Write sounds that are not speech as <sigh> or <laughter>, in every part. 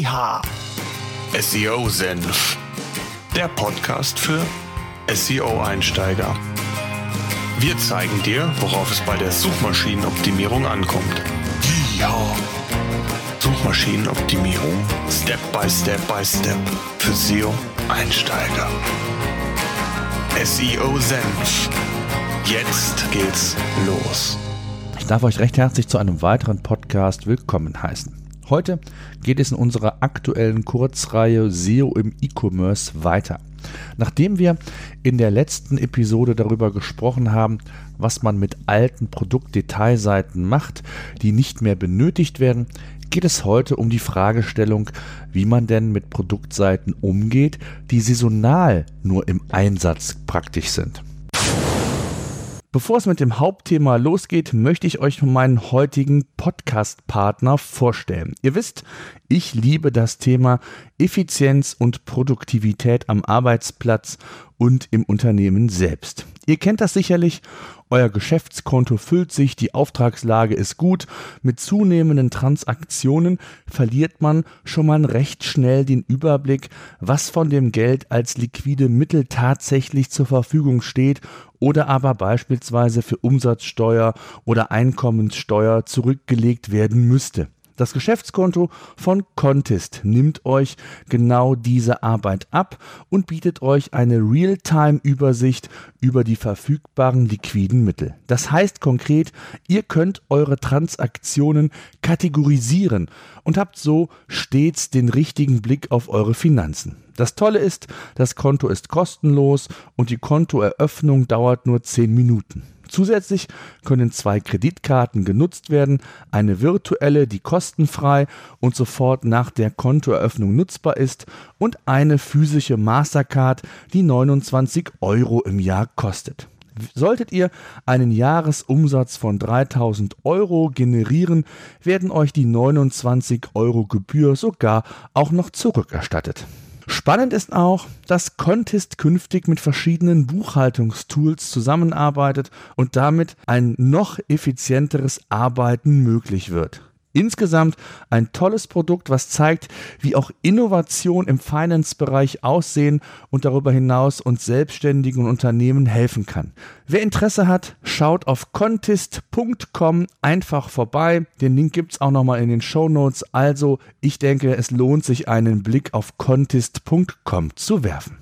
Yeehaw! SEO Senf. Der Podcast für SEO-Einsteiger. Wir zeigen dir, worauf es bei der Suchmaschinenoptimierung ankommt. Yeehaw! Suchmaschinenoptimierung Step by Step by Step für SEO-Einsteiger. SEO Senf. Jetzt geht's los. Ich darf euch recht herzlich zu einem weiteren Podcast willkommen heißen. Heute geht es in unserer aktuellen Kurzreihe SEO im E-Commerce weiter. Nachdem wir in der letzten Episode darüber gesprochen haben, was man mit alten Produktdetailseiten macht, die nicht mehr benötigt werden, geht es heute um die Fragestellung, wie man denn mit Produktseiten umgeht, die saisonal nur im Einsatz praktisch sind. Bevor es mit dem Hauptthema losgeht, möchte ich euch meinen heutigen Podcast-Partner vorstellen. Ihr wisst, ich liebe das Thema Effizienz und Produktivität am Arbeitsplatz und im Unternehmen selbst. Ihr kennt das sicherlich euer Geschäftskonto füllt sich, die Auftragslage ist gut. Mit zunehmenden Transaktionen verliert man schon mal recht schnell den Überblick, was von dem Geld als liquide Mittel tatsächlich zur Verfügung steht oder aber beispielsweise für Umsatzsteuer oder Einkommenssteuer zurückgelegt werden müsste. Das Geschäftskonto von Contest nimmt euch genau diese Arbeit ab und bietet euch eine Realtime-Übersicht über die verfügbaren liquiden Mittel. Das heißt konkret, ihr könnt eure Transaktionen kategorisieren und habt so stets den richtigen Blick auf eure Finanzen. Das Tolle ist, das Konto ist kostenlos und die Kontoeröffnung dauert nur 10 Minuten. Zusätzlich können zwei Kreditkarten genutzt werden, eine virtuelle, die kostenfrei und sofort nach der Kontoeröffnung nutzbar ist und eine physische Mastercard, die 29 Euro im Jahr kostet. Solltet ihr einen Jahresumsatz von 3000 Euro generieren, werden euch die 29 Euro Gebühr sogar auch noch zurückerstattet. Spannend ist auch, dass Contest künftig mit verschiedenen Buchhaltungstools zusammenarbeitet und damit ein noch effizienteres Arbeiten möglich wird. Insgesamt ein tolles Produkt, was zeigt, wie auch Innovation im Finance-Bereich aussehen und darüber hinaus uns selbstständigen Unternehmen helfen kann. Wer Interesse hat, schaut auf contest.com einfach vorbei. Den Link gibt es auch nochmal in den Show Notes. Also, ich denke, es lohnt sich, einen Blick auf contest.com zu werfen.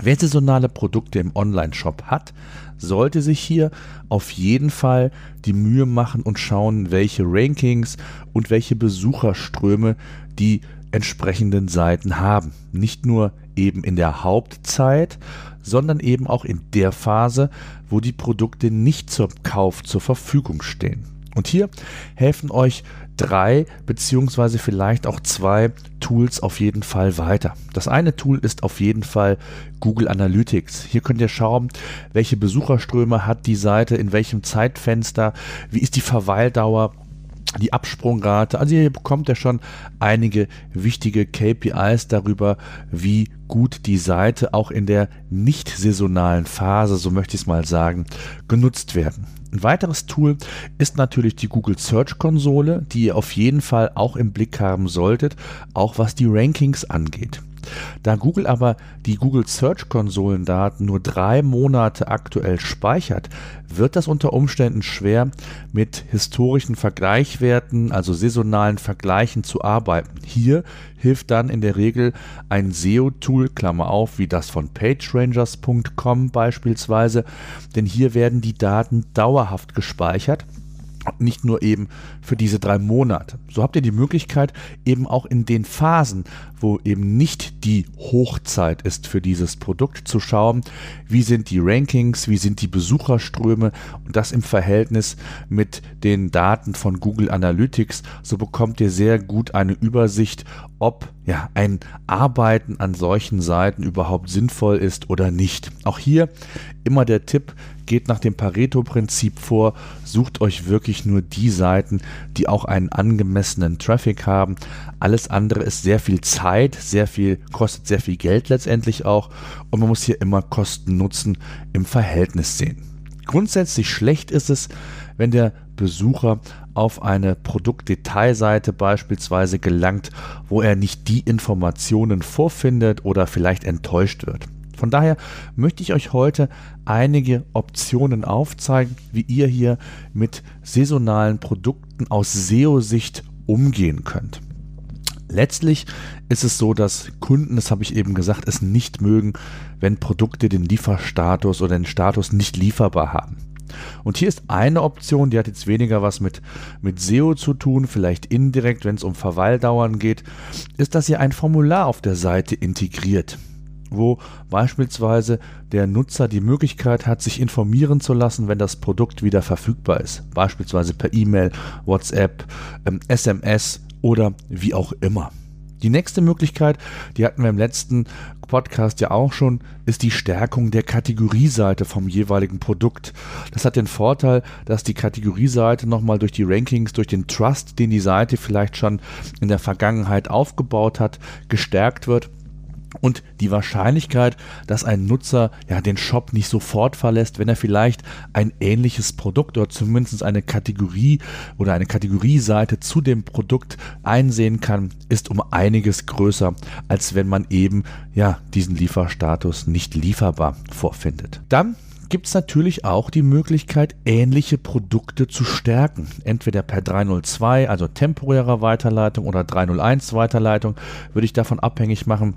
Wer saisonale Produkte im Online-Shop hat, sollte sich hier auf jeden Fall die Mühe machen und schauen, welche Rankings und welche Besucherströme die entsprechenden Seiten haben. Nicht nur eben in der Hauptzeit, sondern eben auch in der Phase, wo die Produkte nicht zum Kauf zur Verfügung stehen. Und hier helfen euch drei beziehungsweise vielleicht auch zwei Tools auf jeden Fall weiter. Das eine Tool ist auf jeden Fall Google Analytics. Hier könnt ihr schauen, welche Besucherströme hat die Seite, in welchem Zeitfenster, wie ist die Verweildauer, die Absprungrate. Also hier bekommt ihr schon einige wichtige KPIs darüber, wie gut die Seite auch in der nicht saisonalen Phase, so möchte ich es mal sagen, genutzt werden. Ein weiteres Tool ist natürlich die Google Search Konsole, die ihr auf jeden Fall auch im Blick haben solltet, auch was die Rankings angeht. Da Google aber die Google Search Konsolendaten nur drei Monate aktuell speichert, wird das unter Umständen schwer, mit historischen Vergleichwerten, also saisonalen Vergleichen zu arbeiten. Hier hilft dann in der Regel ein SEO-Tool, Klammer auf, wie das von PageRangers.com beispielsweise, denn hier werden die Daten dauerhaft gespeichert nicht nur eben für diese drei Monate. So habt ihr die Möglichkeit, eben auch in den Phasen, wo eben nicht die Hochzeit ist für dieses Produkt, zu schauen, wie sind die Rankings, wie sind die Besucherströme und das im Verhältnis mit den Daten von Google Analytics. So bekommt ihr sehr gut eine Übersicht, ob ja, ein Arbeiten an solchen Seiten überhaupt sinnvoll ist oder nicht. Auch hier immer der Tipp, geht nach dem Pareto-Prinzip vor, sucht euch wirklich nur die Seiten, die auch einen angemessenen Traffic haben. Alles andere ist sehr viel Zeit, sehr viel, kostet sehr viel Geld letztendlich auch und man muss hier immer Kosten-Nutzen im Verhältnis sehen. Grundsätzlich schlecht ist es, wenn der Besucher auf eine Produktdetailseite beispielsweise gelangt, wo er nicht die Informationen vorfindet oder vielleicht enttäuscht wird. Von daher möchte ich euch heute einige Optionen aufzeigen, wie ihr hier mit saisonalen Produkten aus SEO-Sicht umgehen könnt. Letztlich ist es so, dass Kunden, das habe ich eben gesagt, es nicht mögen, wenn Produkte den Lieferstatus oder den Status nicht lieferbar haben. Und hier ist eine Option, die hat jetzt weniger was mit, mit SEO zu tun, vielleicht indirekt, wenn es um Verweildauern geht, ist, dass ihr ein Formular auf der Seite integriert wo beispielsweise der Nutzer die Möglichkeit hat, sich informieren zu lassen, wenn das Produkt wieder verfügbar ist. Beispielsweise per E-Mail, WhatsApp, ähm, SMS oder wie auch immer. Die nächste Möglichkeit, die hatten wir im letzten Podcast ja auch schon, ist die Stärkung der Kategorieseite vom jeweiligen Produkt. Das hat den Vorteil, dass die Kategorieseite nochmal durch die Rankings, durch den Trust, den die Seite vielleicht schon in der Vergangenheit aufgebaut hat, gestärkt wird und die Wahrscheinlichkeit, dass ein Nutzer ja den Shop nicht sofort verlässt, wenn er vielleicht ein ähnliches Produkt oder zumindest eine Kategorie oder eine Kategorieseite zu dem Produkt einsehen kann, ist um einiges größer, als wenn man eben ja diesen Lieferstatus nicht lieferbar vorfindet. Dann gibt es natürlich auch die Möglichkeit, ähnliche Produkte zu stärken. Entweder per 302, also temporärer Weiterleitung oder 301 Weiterleitung, würde ich davon abhängig machen,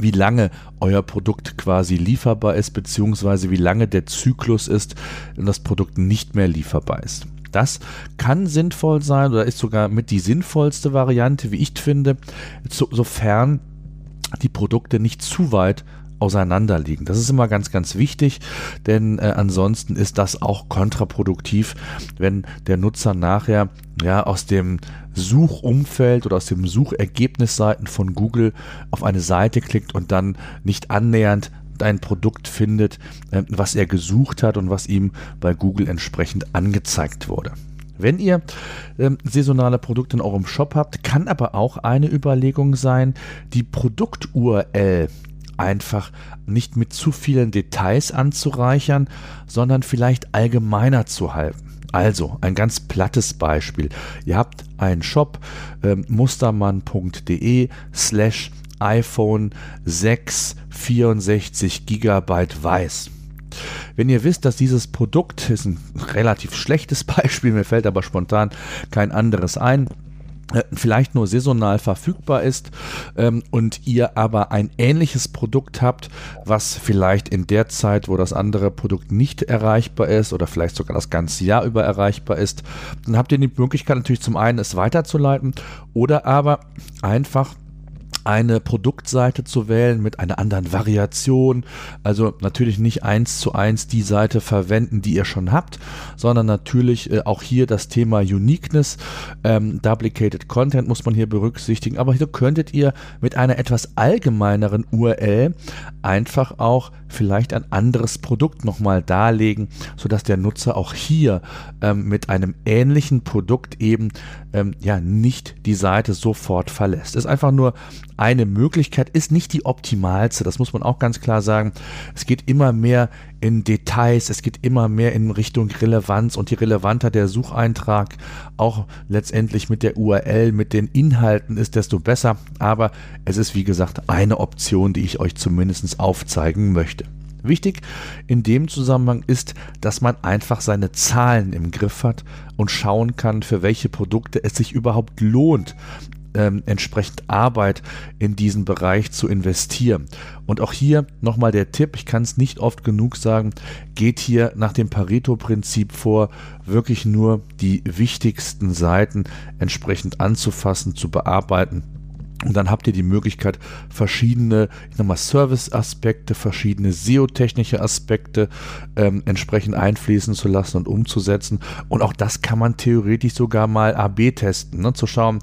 wie lange euer Produkt quasi lieferbar ist, beziehungsweise wie lange der Zyklus ist, wenn das Produkt nicht mehr lieferbar ist. Das kann sinnvoll sein oder ist sogar mit die sinnvollste Variante, wie ich finde, sofern die Produkte nicht zu weit auseinander liegen. Das ist immer ganz, ganz wichtig, denn äh, ansonsten ist das auch kontraproduktiv, wenn der Nutzer nachher ja aus dem Suchumfeld oder aus dem Suchergebnisseiten von Google auf eine Seite klickt und dann nicht annähernd ein Produkt findet, äh, was er gesucht hat und was ihm bei Google entsprechend angezeigt wurde. Wenn ihr ähm, saisonale Produkte in eurem Shop habt, kann aber auch eine Überlegung sein, die Produkt-URL einfach nicht mit zu vielen Details anzureichern, sondern vielleicht allgemeiner zu halten. Also ein ganz plattes Beispiel. Ihr habt einen Shop äh, mustermann.de slash iPhone 6 64 GB weiß. Wenn ihr wisst, dass dieses Produkt ist ein relativ schlechtes <laughs> Beispiel, mir fällt aber spontan kein anderes ein, vielleicht nur saisonal verfügbar ist ähm, und ihr aber ein ähnliches Produkt habt, was vielleicht in der Zeit, wo das andere Produkt nicht erreichbar ist oder vielleicht sogar das ganze Jahr über erreichbar ist, dann habt ihr die Möglichkeit natürlich zum einen es weiterzuleiten oder aber einfach eine Produktseite zu wählen mit einer anderen Variation. Also natürlich nicht eins zu eins die Seite verwenden, die ihr schon habt, sondern natürlich äh, auch hier das Thema Uniqueness, ähm, Duplicated Content muss man hier berücksichtigen. Aber hier könntet ihr mit einer etwas allgemeineren URL einfach auch vielleicht ein anderes Produkt nochmal darlegen, sodass der Nutzer auch hier ähm, mit einem ähnlichen Produkt eben ähm, ja nicht die Seite sofort verlässt. Ist einfach nur eine Möglichkeit, ist nicht die optimalste, das muss man auch ganz klar sagen. Es geht immer mehr in Details, es geht immer mehr in Richtung Relevanz und je relevanter der Sucheintrag auch letztendlich mit der URL, mit den Inhalten ist, desto besser. Aber es ist wie gesagt eine Option, die ich euch zumindest aufzeigen möchte. Wichtig in dem Zusammenhang ist, dass man einfach seine Zahlen im Griff hat und schauen kann, für welche Produkte es sich überhaupt lohnt, ähm, entsprechend Arbeit in diesen Bereich zu investieren. Und auch hier nochmal der Tipp, ich kann es nicht oft genug sagen, geht hier nach dem Pareto-Prinzip vor, wirklich nur die wichtigsten Seiten entsprechend anzufassen, zu bearbeiten und dann habt ihr die Möglichkeit, verschiedene Service-Aspekte, verschiedene SEO-technische Aspekte ähm, entsprechend einfließen zu lassen und umzusetzen. Und auch das kann man theoretisch sogar mal AB testen, ne? zu schauen,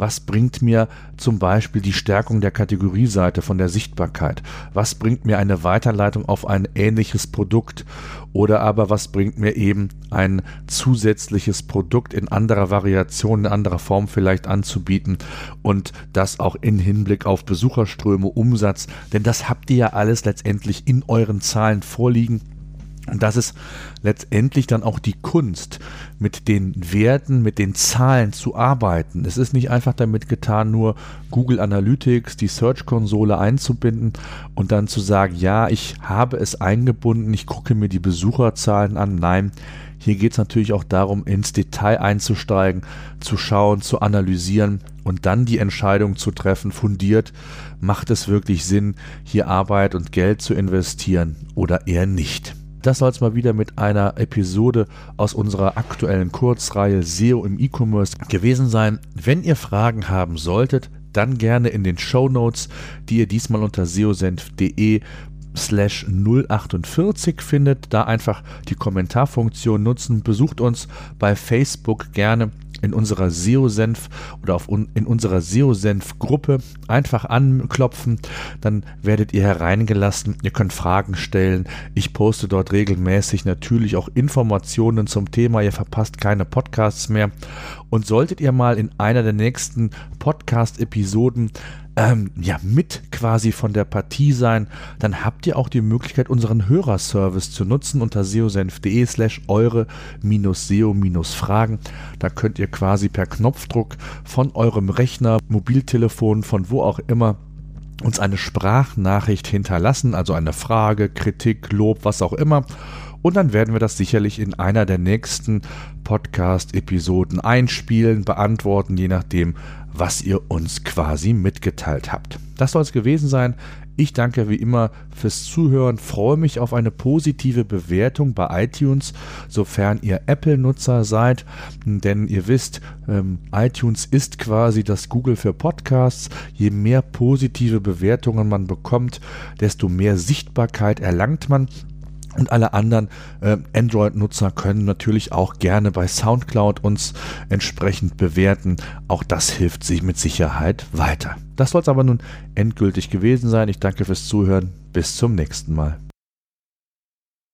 was bringt mir zum Beispiel die Stärkung der Kategorieseite von der Sichtbarkeit? Was bringt mir eine Weiterleitung auf ein ähnliches Produkt? Oder aber was bringt mir eben ein zusätzliches Produkt in anderer Variation, in anderer Form vielleicht anzubieten und das auch in Hinblick auf Besucherströme, Umsatz, denn das habt ihr ja alles letztendlich in euren Zahlen vorliegen Und das ist letztendlich dann auch die Kunst, mit den Werten, mit den Zahlen zu arbeiten. Es ist nicht einfach damit getan, nur Google Analytics, die Search-Konsole einzubinden und dann zu sagen, ja, ich habe es eingebunden, ich gucke mir die Besucherzahlen an. Nein, hier geht es natürlich auch darum, ins Detail einzusteigen, zu schauen, zu analysieren und dann die Entscheidung zu treffen, fundiert, macht es wirklich Sinn, hier Arbeit und Geld zu investieren oder eher nicht. Das soll es mal wieder mit einer Episode aus unserer aktuellen Kurzreihe SEO im E-Commerce gewesen sein. Wenn ihr Fragen haben solltet, dann gerne in den Show Notes, die ihr diesmal unter seosenf.de slash 048 findet. Da einfach die Kommentarfunktion nutzen. Besucht uns bei Facebook gerne in unserer SEO-Senf oder auf un, in unserer SEO-Senf-Gruppe einfach anklopfen, dann werdet ihr hereingelassen. Ihr könnt Fragen stellen. Ich poste dort regelmäßig natürlich auch Informationen zum Thema. Ihr verpasst keine Podcasts mehr. Und solltet ihr mal in einer der nächsten Podcast-Episoden ähm, ja, mit quasi von der Partie sein, dann habt ihr auch die Möglichkeit, unseren Hörerservice zu nutzen unter seosenf.de slash eure-seo-fragen. Da könnt ihr quasi per Knopfdruck von eurem Rechner, Mobiltelefon, von wo auch immer uns eine Sprachnachricht hinterlassen, also eine Frage, Kritik, Lob, was auch immer. Und dann werden wir das sicherlich in einer der nächsten Podcast-Episoden einspielen, beantworten, je nachdem, was ihr uns quasi mitgeteilt habt. Das soll es gewesen sein. Ich danke wie immer fürs Zuhören, freue mich auf eine positive Bewertung bei iTunes, sofern ihr Apple-Nutzer seid, denn ihr wisst, ähm, iTunes ist quasi das Google für Podcasts. Je mehr positive Bewertungen man bekommt, desto mehr Sichtbarkeit erlangt man und alle anderen äh, Android-Nutzer können natürlich auch gerne bei SoundCloud uns entsprechend bewerten. Auch das hilft sich mit Sicherheit weiter. Das soll es aber nun endgültig gewesen sein. Ich danke fürs Zuhören. Bis zum nächsten Mal.